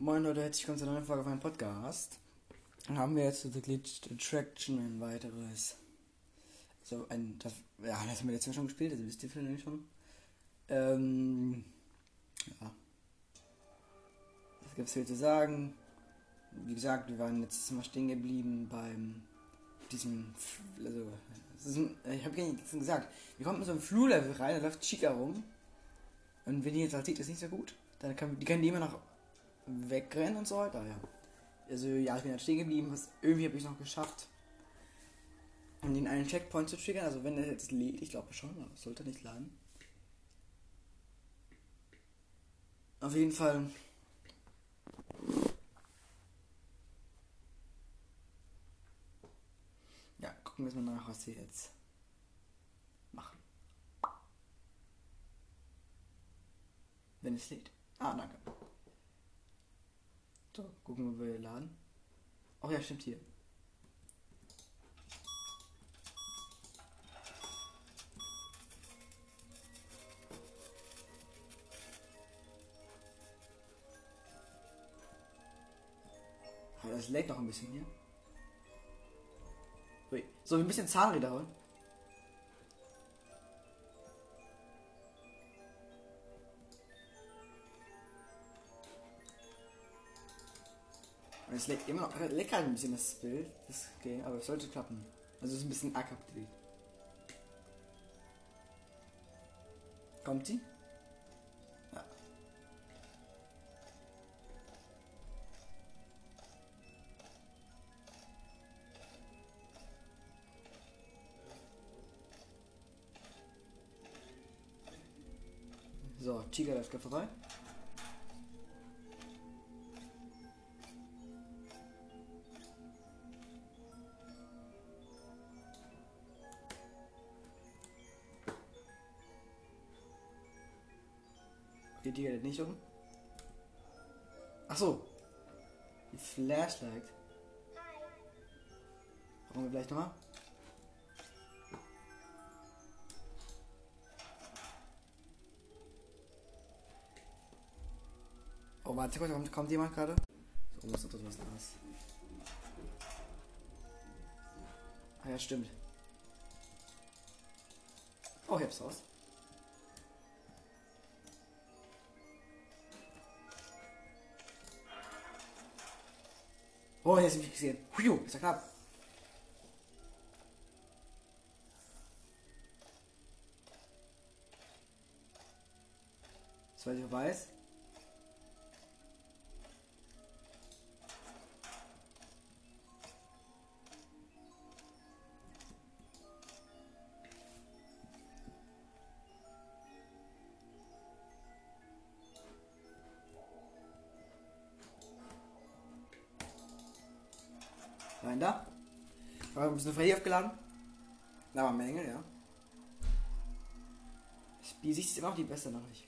Moin Leute, herzlich willkommen zu einer neuen Folge von meinem Podcast. Dann haben wir jetzt The Glitched Attraction ein weiteres. So ein, das, ja, das haben wir letztes Mal schon gespielt, also wisst ihr vielleicht schon. Ähm, ja. Was gibt's hier zu sagen? Wie gesagt, wir waren letztes Mal stehen geblieben beim diesem, also, ein, ich habe nicht gesagt, wir kommen in so ein Flurlevel rein, da läuft Chica rum. Und wenn ihr jetzt halt sieht, ist nicht so gut. Dann kann, die können die immer noch wegrennen und so weiter, ja. Also ja, ich bin jetzt stehen geblieben, was irgendwie habe ich noch geschafft, um den einen Checkpoint zu triggern. Also wenn er jetzt lädt, ich glaube schon, aber sollte nicht laden. Auf jeden Fall. Ja, gucken wir mal nach, was sie jetzt machen. Wenn es lädt. Ah, danke. So, gucken wir, wir laden. Ach ja, stimmt hier. Aber das lädt noch ein bisschen hier. So, ein bisschen Zahnräder holen. Es leckt immer noch, leckt halt ein bisschen das Bild, das Game, aber es sollte klappen. Also es ist ein bisschen abgelegt. Kommt sie? Ja. So, Chica läuft gerade vorbei. Die jetzt nicht um? Ach so. Die Flashlight. Brauchen wir gleich nochmal? Oh, warte kurz, kommt, kommt jemand gerade? So, muss doch was das. Ah ja, stimmt. Oh, ich hab's raus. Oh, jetzt hab ich gesehen. Huiu, ist ja knapp. Soweit ich Nein, da. War ein bisschen frei aufgeladen. Da war Menge, ja. Sicht ist immer noch die beste Nachricht.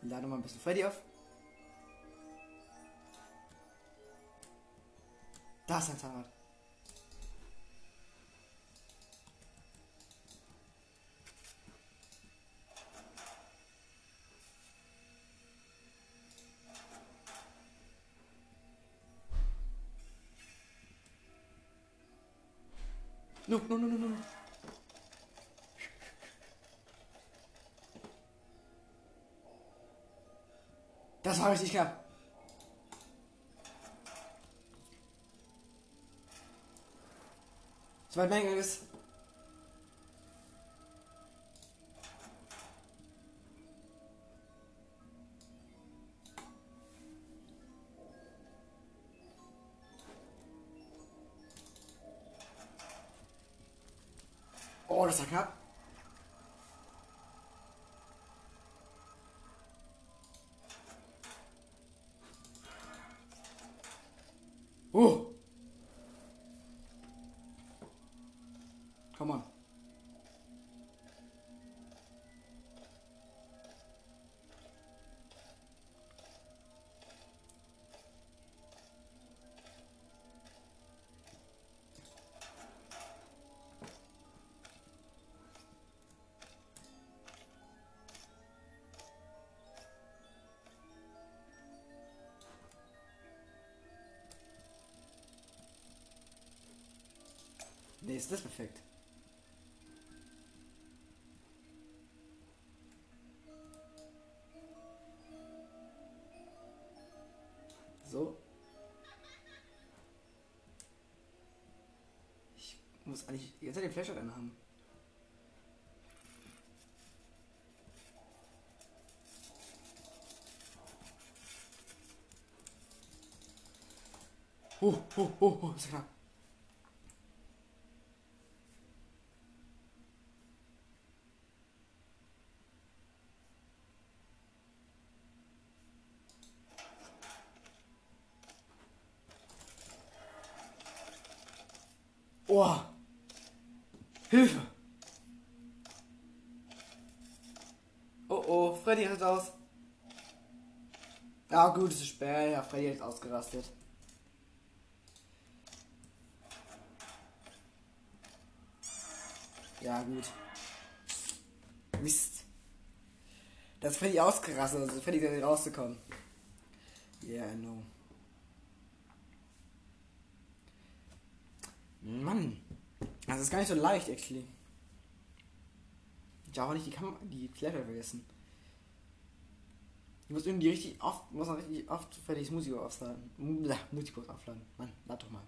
Lade mal ein bisschen Freddy auf. Da ist ein Zahnrad. No, no, no, no, no. Das war richtig knapp. Zwei Menge ist. Oh, das war ist das perfekt. So. Ich muss eigentlich jetzt den Flashlight anhaben. Oh, oh, oh, oh, ist knapp. Oh. Hilfe. Oh oh, Freddy hat aus. Ja gut, es ist spät. Ja, Freddy hat ausgerastet. Ja gut. Mist. Das ist Freddy ausgerastet, also ist rauszukommen. Yeah, I know. Mann. Das ist gar nicht so leicht, actually. Ich habe auch nicht die Kamera, die Flasche vergessen. Ich muss irgendwie richtig oft, muss noch richtig oft fertig Musik aufladen. Musik aufladen. Mann, lad doch mal.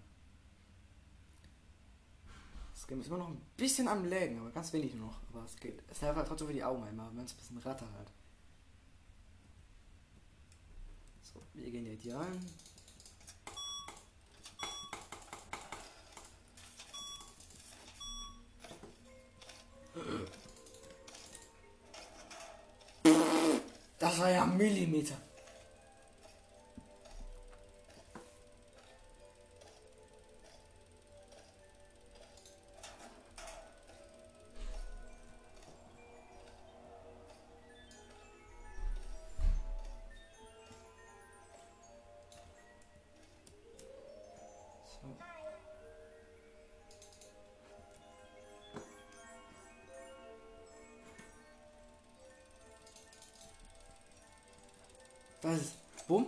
Das Game ist immer noch ein bisschen am Lägen, aber ganz wenig nur noch. Aber es geht. Es hilft halt trotzdem für die Augen einmal, wenn es ein bisschen ratter halt. So, wir gehen jetzt hier Das war ja Millimeter. Was ist? Bumm?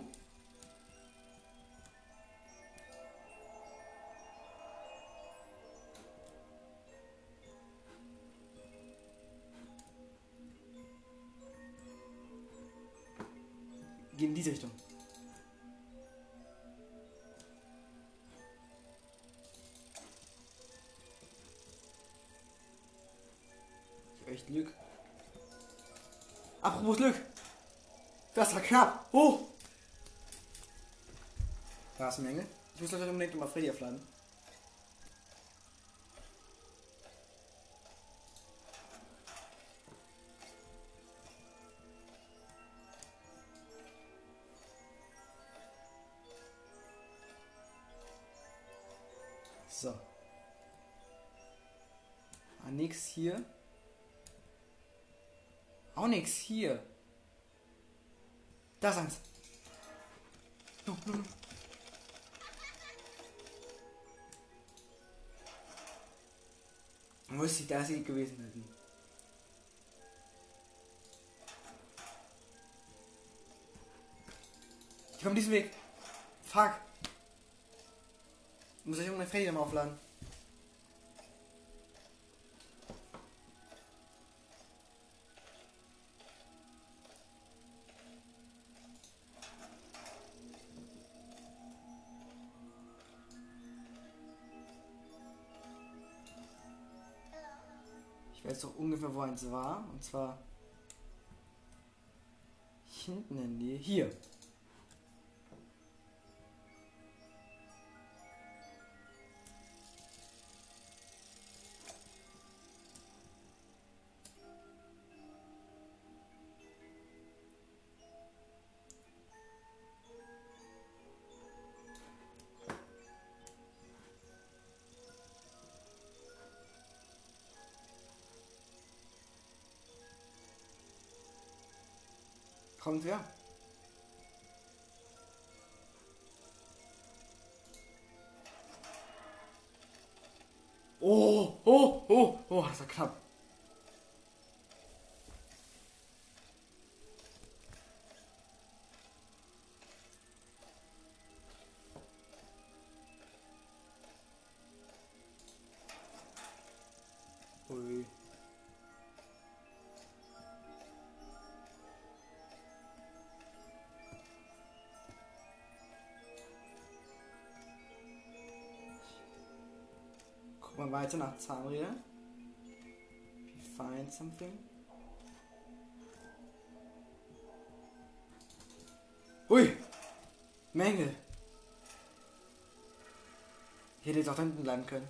Geh in diese Richtung. Ich hab echt Glück. Apropos Glück. Das war knapp. Oh! Rasenmenge. Ich muss gleich unbedingt mal Freddy aufladen. So. Ah, nix hier. Auch nix hier. Da ist eins. No, no, no. Muss sie da sie gewesen sein? Ich komme diesen Weg. Fuck. Muss ich irgendeine Fähigkeit aufladen? Weiß doch ungefähr, wo eins war. Und zwar hinten in die. Hier. Kommt wer? Oh, oh, oh, oh, das war knapp. Guck mal weiter nach Zahnräder. Find something. Hui! Menge! Ich hätte jetzt auch hinten bleiben können.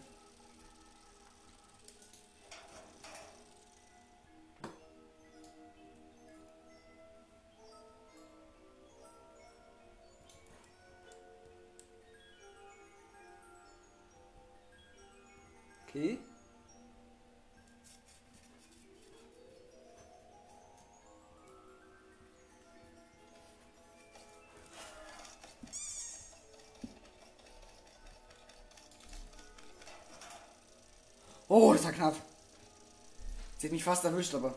Oh, das war knapp. Sie hat mich fast erwischt, aber.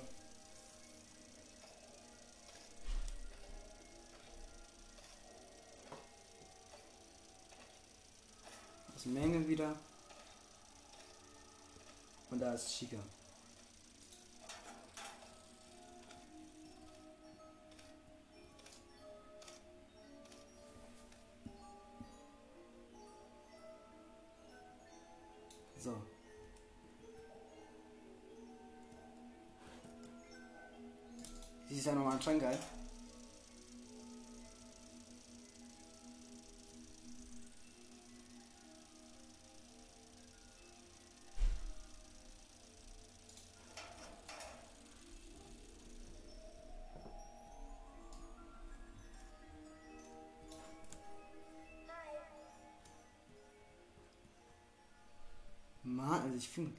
Das Menge wieder. Und da ist Chica. Anscheinend geil. Mann, also ich finde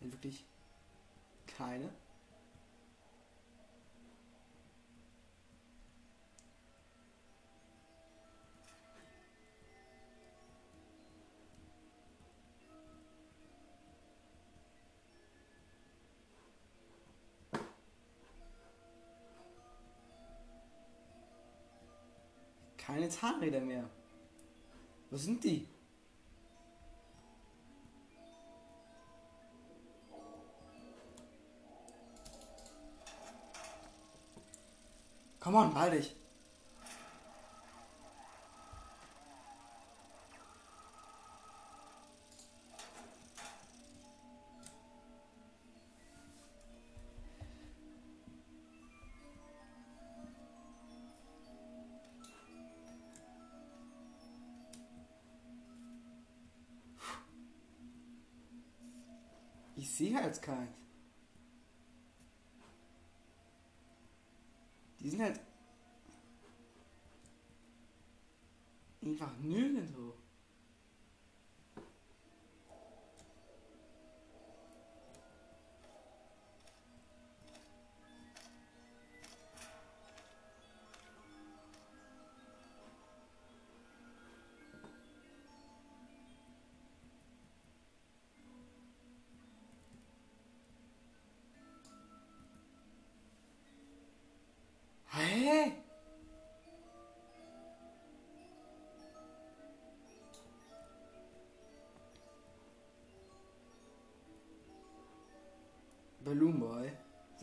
wirklich keine. Keine Zahnräder mehr. Wo sind die? Komm on, bald dich. Ich sehe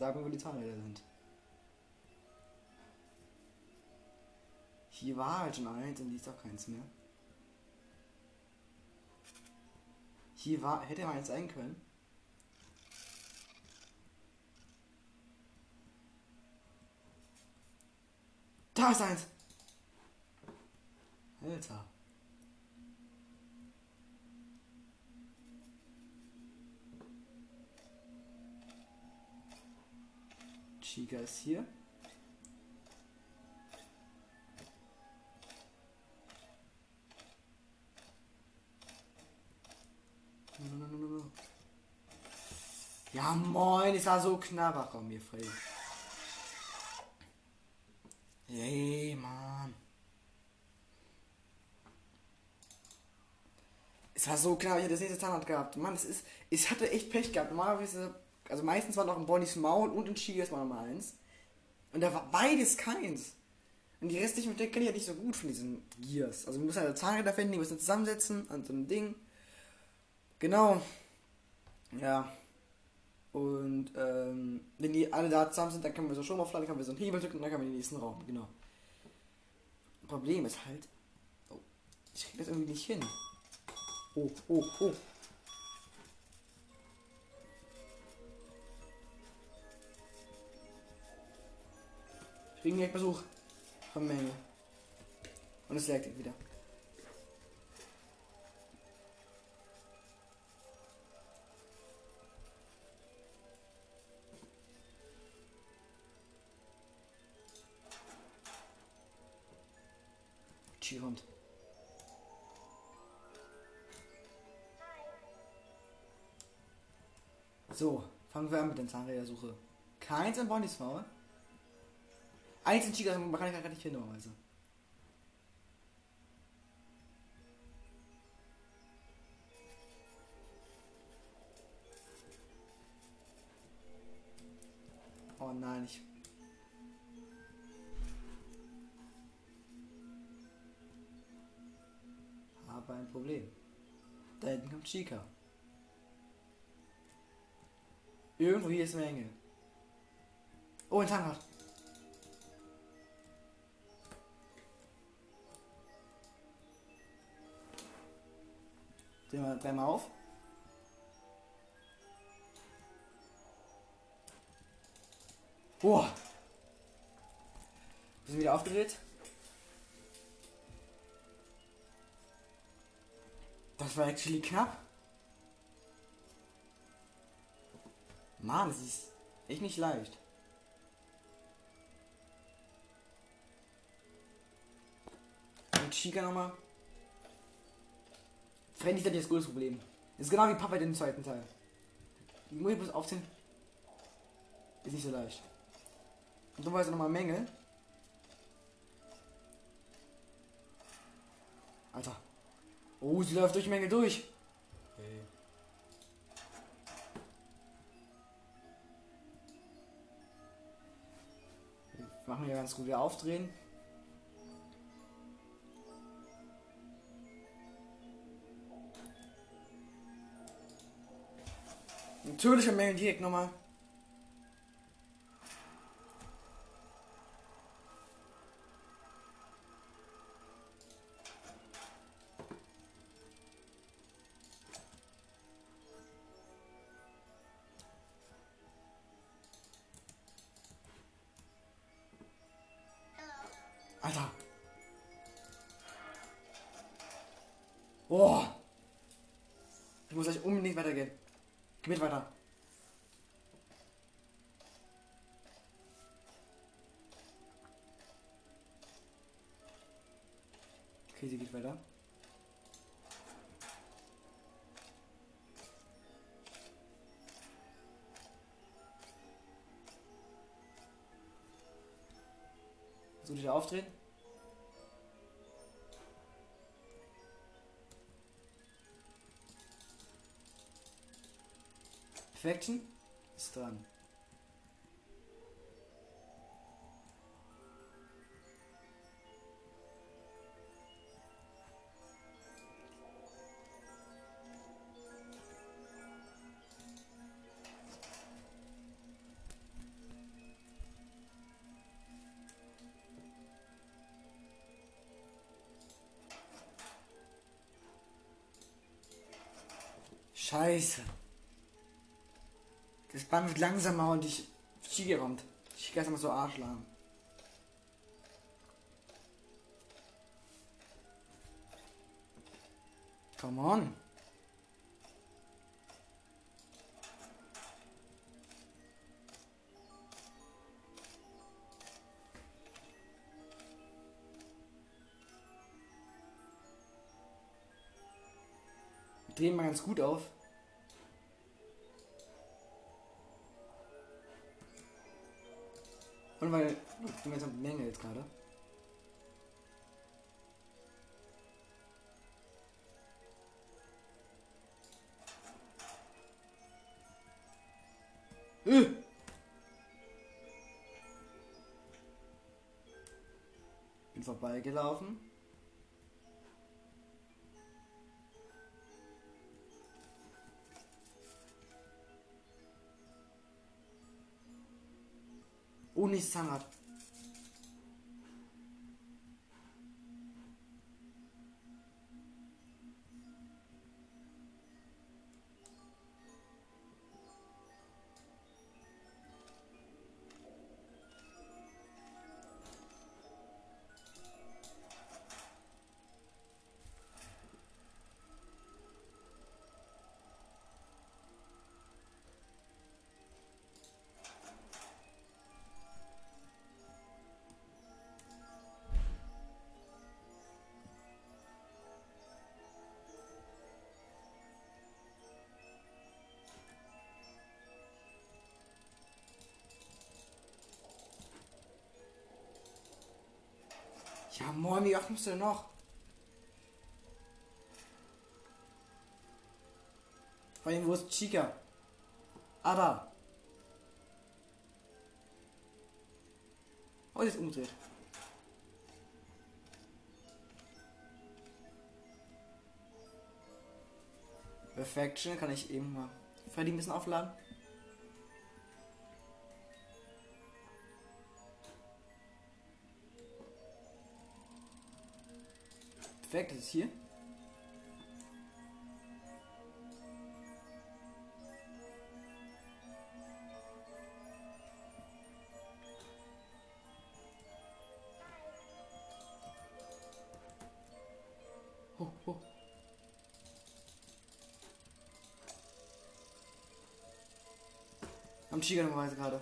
Sag mir, wo die Zahnräder sind. Hier war halt schon eins und die ist auch keins mehr. Hier war, hätte mal eins sein können. Da ist eins. Alter. Chica ist hier. Ja moin, ist war so knapp. Ach komm, mir frei. Ey, Mann. Es war so knapp, ich hätte das nächste Zahnrad gehabt. Mann, es ist. Ich hatte echt Pech gehabt. Normalerweise. Also meistens war noch ein Bonnies Maul und ein Chigas war nochmal eins. Und da war beides keins. Und die restlichen Modelle kenne ich ja nicht so gut von diesen Gears. Also wir müssen halt Zahnräder finden, die müssen zusammensetzen an so einem Ding. Genau. Ja. Und ähm, wenn die alle da zusammen sind, dann können wir so Strom dann können wir so einen Hebel drücken und dann können wir in den nächsten Raum. Genau. Problem ist halt. Oh, ich krieg das irgendwie nicht hin. Oh, oh, oh. Wegen Besuch von Menge. Und es lag wieder. Chihund. So, fangen wir an mit der Zahnrädersuche. Keins im Bondys Maul. Eins in Chica kann ich gar nicht hin, normalerweise. Oh nein, ich. Habe ein Problem. Da hinten kommt Chica. Irgendwo hier ist eine Menge. Oh, ein Zahnrad. Drehen wir gleich mal auf. Boah. Sind wieder aufgedreht. Das war actually knapp. Mann, es ist echt nicht leicht. Und Chica nochmal. Freddy ist das größte Problem. Das ist genau wie Papa im zweiten Teil. Die muss ich bloß aufziehen. Ist nicht so leicht. Und dann war es nochmal Mängel. Alter. Oh, sie läuft durch Mängel durch. Hey. Machen wir ganz gut wieder aufdrehen. Natürliche Mängel direkt nochmal. Okay, sie geht weiter. So, wieder aufdrehen. Perfection ist dran. Scheiße. Das Band wird langsamer und ich Chica kommt. Chica ist immer so arschlahm. Come on. Wir drehen mal ganz gut auf. Und weil du mir jetzt Menge jetzt gerade. Äh. Bin vorbeigelaufen. Sanat Ja, moin, wie oft musst du denn noch? Vor allem, wo ist Chica? Ah, da. Oh, die ist umgedreht. Perfection kann ich eben mal Freddy ein bisschen aufladen. Perfekt, ist hier. Oh, oh. Am normalerweise gerade.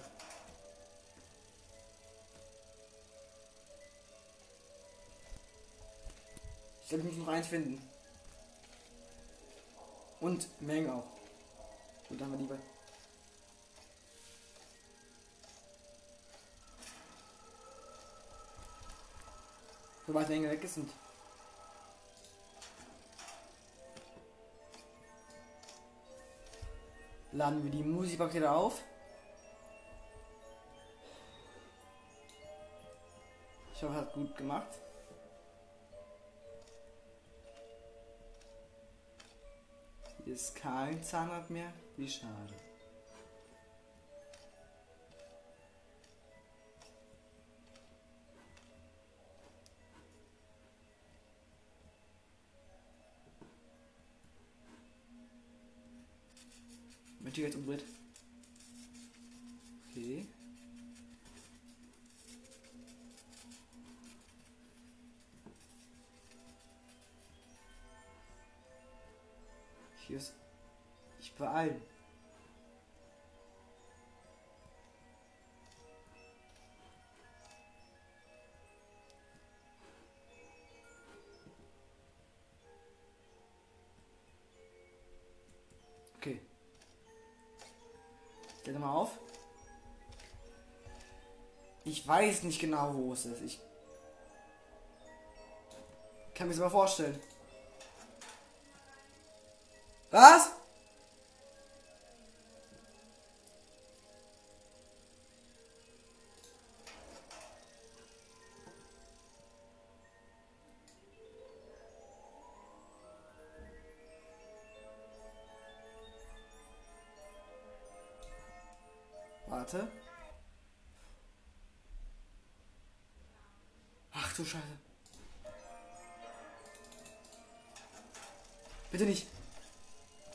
Ich muss noch eins finden. Und Menge auch. Gut, dann haben wir lieber. Sobald Menge weg ist und laden wir die Musikpakete auf. Ich hoffe, hat gut gemacht. Ist kein Zahnrad mehr. Wie schade. Mit dir jetzt umdreht. Hier ist. Ich beeilen. Okay. Stell mal auf. Ich weiß nicht genau, wo es ist. Ich kann mir das mal vorstellen. Was? Warte. Ach du Scheiße. Bitte nicht.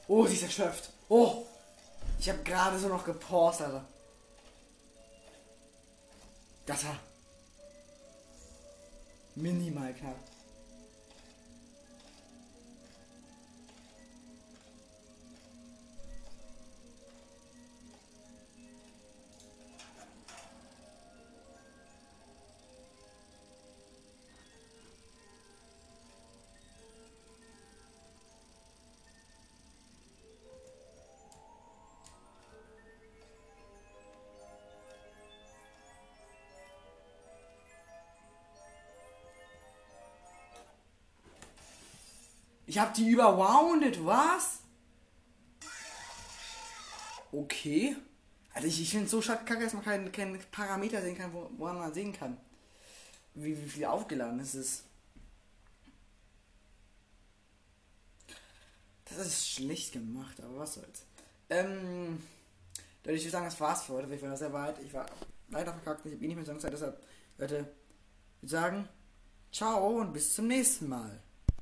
Oh, sie ist erschöpft. Oh. Ich habe gerade so noch gepaust, Alter. Das war minimal knapp. Ich hab die überwounded, was? Okay. Also ich, ich finde so kacke, dass man keinen kein Parameter sehen kann, wo, woran man sehen kann. Wie, wie viel aufgeladen ist es. Das ist schlecht gemacht, aber was soll's. Ähm, ich würde sagen, das war's für heute. Ich war sehr weit. Ich war leider verkackt. Ich habe eh nicht mehr Songzeit. Deshalb, Leute, ich würde sagen, ciao und bis zum nächsten Mal.